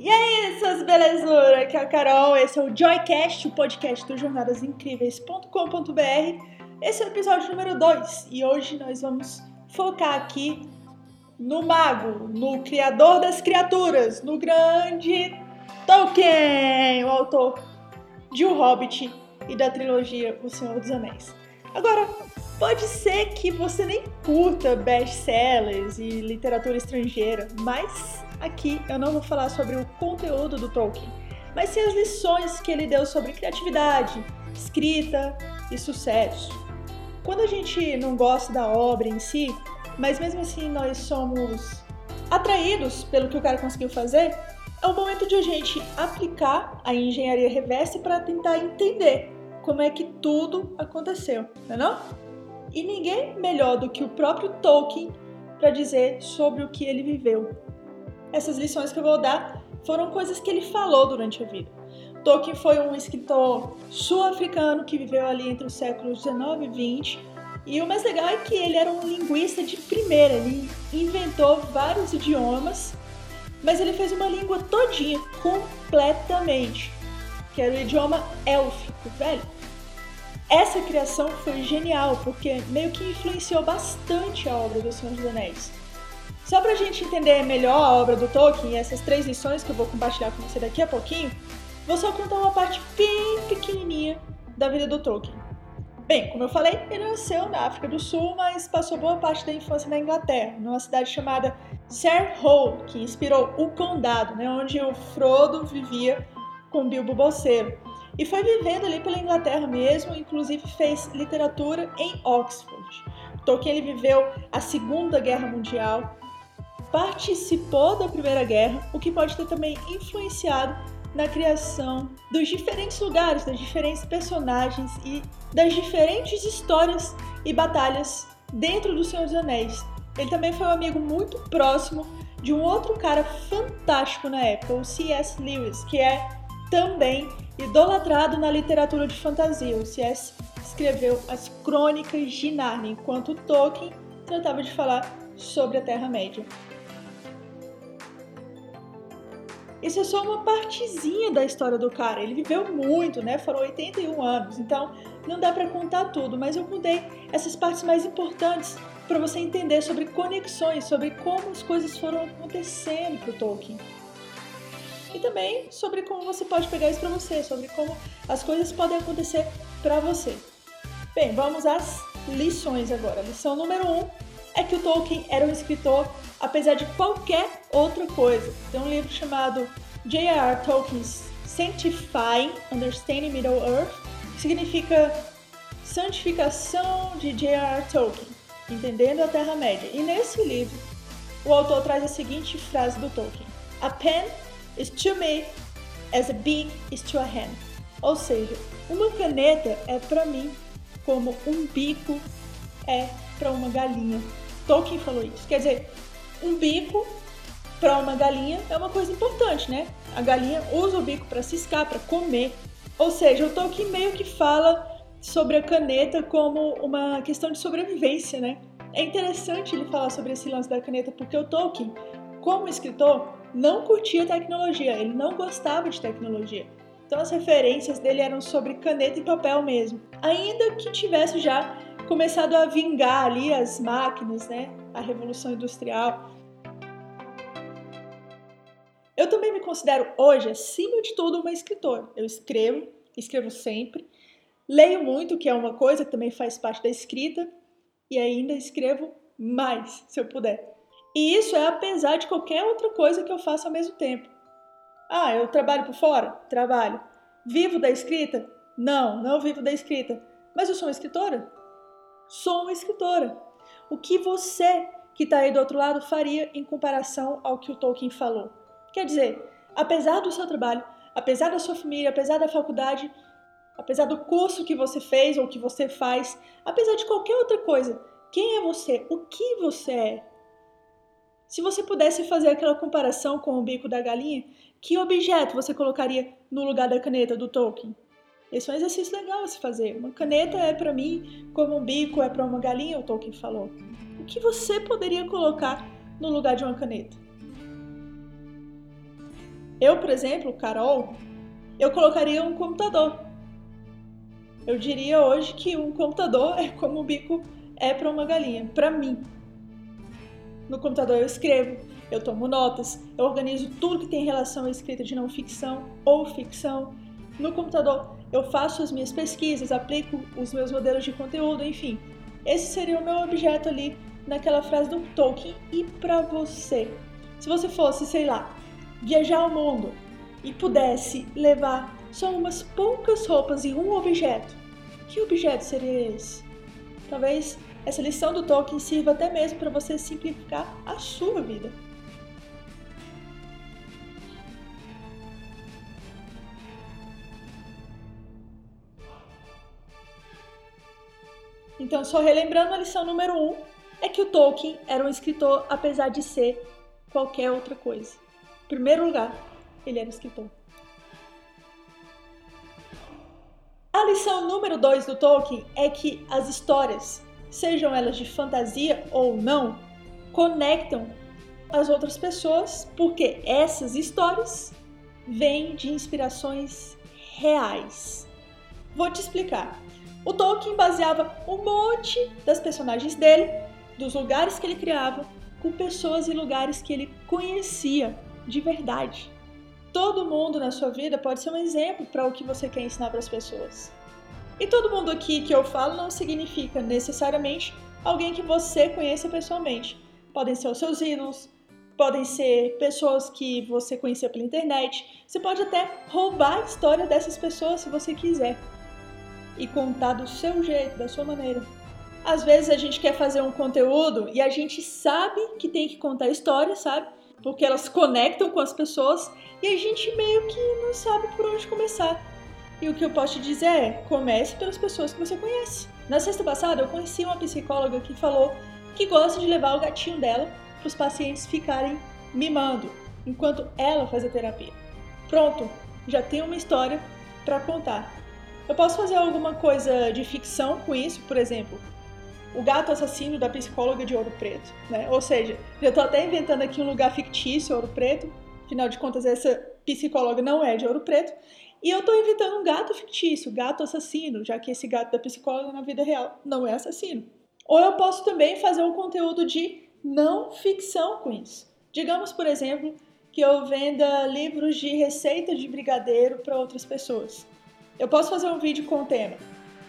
E aí, suas belezuras? Aqui é a Carol, esse é o Joycast, o podcast do jornadasincríveis.com.br. Esse é o episódio número 2 e hoje nós vamos focar aqui no mago, no criador das criaturas, no grande Tolkien, o autor de O Hobbit e da trilogia O Senhor dos Anéis. Agora, pode ser que você nem curta best-sellers e literatura estrangeira, mas aqui eu não vou falar sobre o conteúdo do Tolkien, mas sim as lições que ele deu sobre criatividade, escrita e sucesso. Quando a gente não gosta da obra em si, mas mesmo assim nós somos atraídos pelo que o cara conseguiu fazer, é o momento de a gente aplicar a engenharia reversa para tentar entender como é que tudo aconteceu, não é não? E ninguém melhor do que o próprio Tolkien para dizer sobre o que ele viveu. Essas lições que eu vou dar foram coisas que ele falou durante a vida. Tolkien foi um escritor sul-africano que viveu ali entre os séculos 19 e 20. E o mais legal é que ele era um linguista de primeira, ele inventou vários idiomas, mas ele fez uma língua todinha, completamente, que era o idioma élfico, velho. Essa criação foi genial, porque meio que influenciou bastante a obra do Senhor dos Anéis. Só pra gente entender melhor a obra do Tolkien e essas três lições que eu vou compartilhar com você daqui a pouquinho, vou só contar uma parte bem pequenininha da vida do Tolkien. Bem, como eu falei, ele nasceu na África do Sul, mas passou boa parte da infância na Inglaterra, numa cidade chamada Sarehole, que inspirou o Condado, né, onde o Frodo vivia com Bilbo Bolseiro. E foi vivendo ali pela Inglaterra mesmo, inclusive fez literatura em Oxford. Tolkien ele viveu a Segunda Guerra Mundial, participou da Primeira Guerra, o que pode ter também influenciado na criação dos diferentes lugares, das diferentes personagens e das diferentes histórias e batalhas dentro do Senhor dos Anéis. Ele também foi um amigo muito próximo de um outro cara fantástico na época, o C.S. Lewis, que é também idolatrado na literatura de fantasia. O C.S. escreveu as Crônicas de Narnia, enquanto Tolkien tratava de falar sobre a Terra-média. Isso é só uma partezinha da história do cara. Ele viveu muito, né? Foram 81 anos, então não dá para contar tudo, mas eu contei essas partes mais importantes para você entender sobre conexões, sobre como as coisas foram acontecendo para o Tolkien e também sobre como você pode pegar isso para você, sobre como as coisas podem acontecer para você. Bem, vamos às lições agora. Lição número 1 um é que o Tolkien era um escritor apesar de qualquer outra coisa. Tem um livro chamado J.R.R. Tolkien's Sanctifying Understanding Middle-earth, que significa santificação de J.R.R. Tolkien, entendendo a Terra-média. E nesse livro, o autor traz a seguinte frase do Tolkien: A pen is to me as a bee is to a hen. Ou seja, uma caneta é para mim como um bico é para uma galinha. Tolkien falou isso. Quer dizer, um bico para uma galinha é uma coisa importante, né? A galinha usa o bico para ciscar, para comer. Ou seja, o Tolkien meio que fala sobre a caneta como uma questão de sobrevivência, né? É interessante ele falar sobre esse lance da caneta porque o Tolkien, como escritor, não curtia tecnologia, ele não gostava de tecnologia. Então as referências dele eram sobre caneta e papel mesmo. Ainda que tivesse já começado a vingar ali as máquinas, né? A revolução industrial. Eu também me considero hoje, acima de tudo, uma escritora. Eu escrevo, escrevo sempre, leio muito, que é uma coisa que também faz parte da escrita, e ainda escrevo mais, se eu puder. E isso é apesar de qualquer outra coisa que eu faça ao mesmo tempo. Ah, eu trabalho por fora? Trabalho. Vivo da escrita? Não, não vivo da escrita. Mas eu sou uma escritora? Sou uma escritora. O que você que está aí do outro lado faria em comparação ao que o Tolkien falou? Quer dizer, apesar do seu trabalho, apesar da sua família, apesar da faculdade, apesar do curso que você fez ou que você faz, apesar de qualquer outra coisa, quem é você? O que você é? Se você pudesse fazer aquela comparação com o bico da galinha, que objeto você colocaria no lugar da caneta do Tolkien? Esse é um exercício legal a se fazer. Uma caneta é para mim como um bico é para uma galinha, o Tolkien falou. O que você poderia colocar no lugar de uma caneta? Eu, por exemplo, Carol, eu colocaria um computador. Eu diria hoje que um computador é como o bico é para uma galinha, para mim. No computador eu escrevo, eu tomo notas, eu organizo tudo que tem relação à escrita de não ficção ou ficção. No computador eu faço as minhas pesquisas, aplico os meus modelos de conteúdo, enfim. Esse seria o meu objeto ali naquela frase do Tolkien. E para você? Se você fosse, sei lá, viajar ao mundo e pudesse levar só umas poucas roupas e um objeto, que objeto seria esse? Talvez essa lição do Tolkien sirva até mesmo para você simplificar a sua vida. Então, só relembrando a lição número 1, um, é que o Tolkien era um escritor apesar de ser qualquer outra coisa. Em primeiro lugar, ele era escritor. A lição número 2 do Tolkien é que as histórias, sejam elas de fantasia ou não, conectam as outras pessoas, porque essas histórias vêm de inspirações reais. Vou te explicar. O Tolkien baseava um monte das personagens dele, dos lugares que ele criava, com pessoas e lugares que ele conhecia de verdade. Todo mundo na sua vida pode ser um exemplo para o que você quer ensinar para as pessoas. E todo mundo aqui que eu falo não significa necessariamente alguém que você conheça pessoalmente. Podem ser os seus ídolos, podem ser pessoas que você conheceu pela internet. Você pode até roubar a história dessas pessoas se você quiser e contar do seu jeito, da sua maneira. Às vezes a gente quer fazer um conteúdo e a gente sabe que tem que contar história, sabe? Porque elas conectam com as pessoas e a gente meio que não sabe por onde começar. E o que eu posso te dizer é: comece pelas pessoas que você conhece. Na sexta passada, eu conheci uma psicóloga que falou que gosta de levar o gatinho dela para os pacientes ficarem mimando enquanto ela faz a terapia. Pronto, já tem uma história para contar. Eu posso fazer alguma coisa de ficção com isso, por exemplo, o gato assassino da psicóloga de Ouro Preto, né? Ou seja, já estou até inventando aqui um lugar fictício, Ouro Preto. Afinal de contas, essa psicóloga não é de Ouro Preto. E eu estou inventando um gato fictício, gato assassino, já que esse gato da psicóloga na vida real não é assassino. Ou eu posso também fazer um conteúdo de não ficção com isso. Digamos, por exemplo, que eu venda livros de receita de brigadeiro para outras pessoas. Eu posso fazer um vídeo com o tema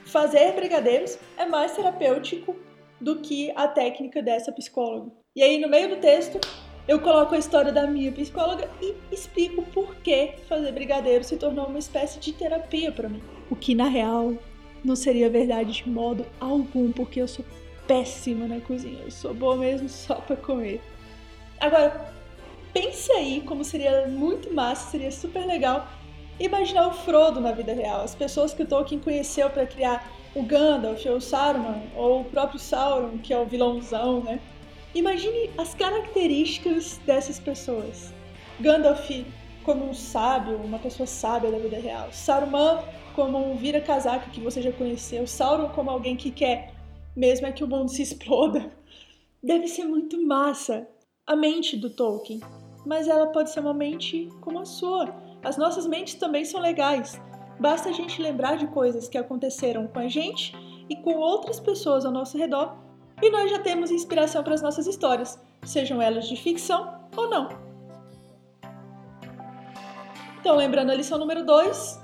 Fazer brigadeiros é mais terapêutico do que a técnica dessa psicóloga. E aí, no meio do texto, eu coloco a história da minha psicóloga e explico por que fazer brigadeiro se tornou uma espécie de terapia para mim. O que, na real, não seria verdade de modo algum, porque eu sou péssima na cozinha. Eu sou boa mesmo só para comer. Agora, pense aí como seria muito massa, seria super legal imaginar o Frodo na vida real, as pessoas que o Tolkien conheceu para criar o Gandalf, ou o Saruman, ou o próprio Sauron, que é o vilãozão, né? Imagine as características dessas pessoas. Gandalf como um sábio, uma pessoa sábia da vida real. Saruman como um vira-casaca que você já conheceu. Sauron como alguém que quer mesmo é que o mundo se exploda. Deve ser muito massa a mente do Tolkien, mas ela pode ser uma mente como a sua as nossas mentes também são legais. Basta a gente lembrar de coisas que aconteceram com a gente e com outras pessoas ao nosso redor e nós já temos inspiração para as nossas histórias, sejam elas de ficção ou não. Então, lembrando a lição número 2,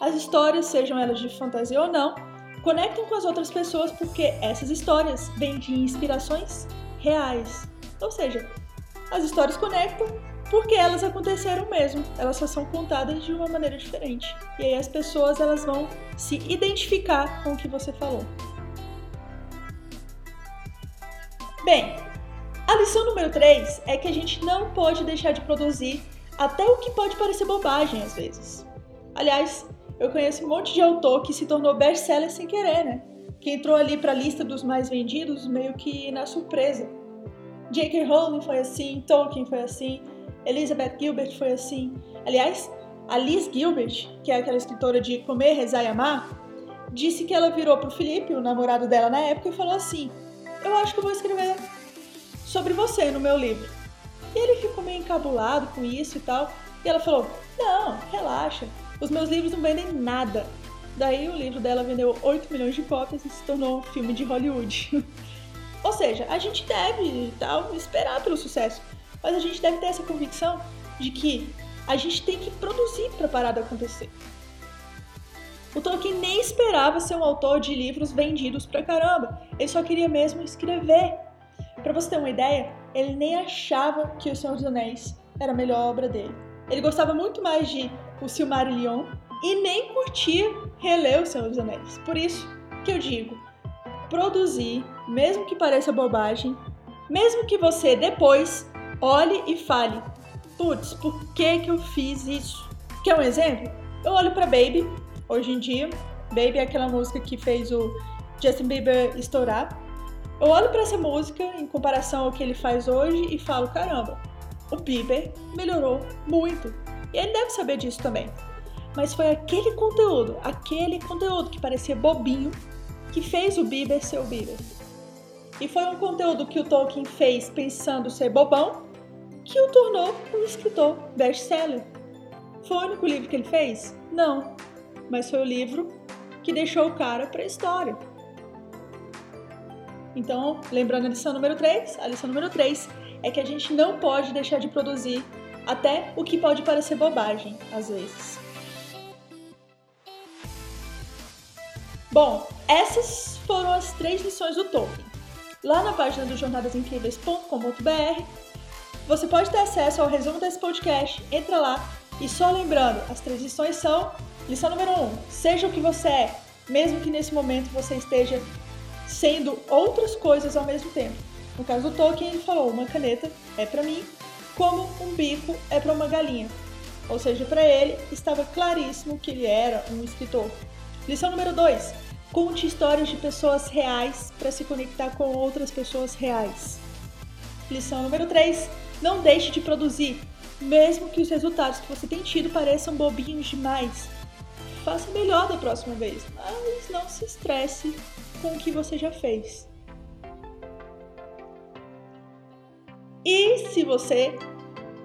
as histórias, sejam elas de fantasia ou não, conectam com as outras pessoas porque essas histórias vêm de inspirações reais. Ou seja, as histórias conectam porque elas aconteceram mesmo, elas só são contadas de uma maneira diferente. E aí as pessoas elas vão se identificar com o que você falou. Bem, a lição número 3 é que a gente não pode deixar de produzir até o que pode parecer bobagem às vezes. Aliás, eu conheço um monte de autor que se tornou best-seller sem querer, né? Que entrou ali para a lista dos mais vendidos meio que na surpresa. J.K. Rowling foi assim, Tolkien foi assim, Elizabeth Gilbert foi assim. Aliás, a Liz Gilbert, que é aquela escritora de Comer, Rezar e Amar, disse que ela virou pro Felipe, o namorado dela na época, e falou assim: Eu acho que eu vou escrever sobre você no meu livro. E ele ficou meio encabulado com isso e tal. E ela falou: Não, relaxa, os meus livros não vendem nada. Daí o livro dela vendeu 8 milhões de cópias e se tornou um filme de Hollywood. Ou seja, a gente deve tal, esperar pelo sucesso, mas a gente deve ter essa convicção de que a gente tem que produzir para parar de acontecer. O Tolkien nem esperava ser um autor de livros vendidos pra caramba, ele só queria mesmo escrever. Para você ter uma ideia, ele nem achava que O Senhor dos Anéis era a melhor obra dele. Ele gostava muito mais de O Silmarillion e nem curtia reler O Senhor dos Anéis. Por isso que eu digo, produzir, mesmo que pareça bobagem, mesmo que você depois olhe e fale, putz, por que que eu fiz isso? Quer um exemplo? Eu olho para Baby, hoje em dia, Baby é aquela música que fez o Justin Bieber estourar. Eu olho para essa música em comparação ao que ele faz hoje e falo, caramba, o Bieber melhorou muito. E ele deve saber disso também. Mas foi aquele conteúdo, aquele conteúdo que parecia bobinho, que fez o Bieber ser o Bieber. E foi um conteúdo que o Tolkien fez pensando ser bobão, que o tornou um escritor best-seller. Foi o único livro que ele fez? Não. Mas foi o livro que deixou o cara para a história. Então, lembrando a lição número 3, a lição número 3 é que a gente não pode deixar de produzir até o que pode parecer bobagem, às vezes. Bom, essas foram as três lições do Tolkien. Lá na página do jornadasincríveis.com.br você pode ter acesso ao resumo desse podcast. Entra lá e só lembrando, as três lições são: lição número 1, um, seja o que você é, mesmo que nesse momento você esteja sendo outras coisas ao mesmo tempo. No caso do Tolkien, ele falou: uma caneta é para mim, como um bico é para uma galinha. Ou seja, para ele estava claríssimo que ele era um escritor. Lição número 2: conte histórias de pessoas reais para se conectar com outras pessoas reais. Lição número 3: não deixe de produzir, mesmo que os resultados que você tem tido pareçam bobinhos demais. Faça melhor da próxima vez, mas não se estresse com o que você já fez. E se você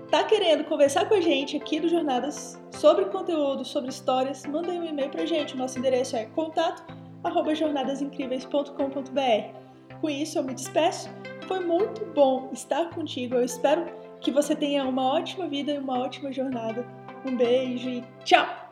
tá querendo conversar com a gente aqui do Jornadas sobre conteúdo, sobre histórias, manda um e-mail pra gente. O nosso endereço é contato@jornadasincríveis.com.br. Com isso eu me despeço. Foi muito bom estar contigo. Eu espero que você tenha uma ótima vida e uma ótima jornada. Um beijo e tchau!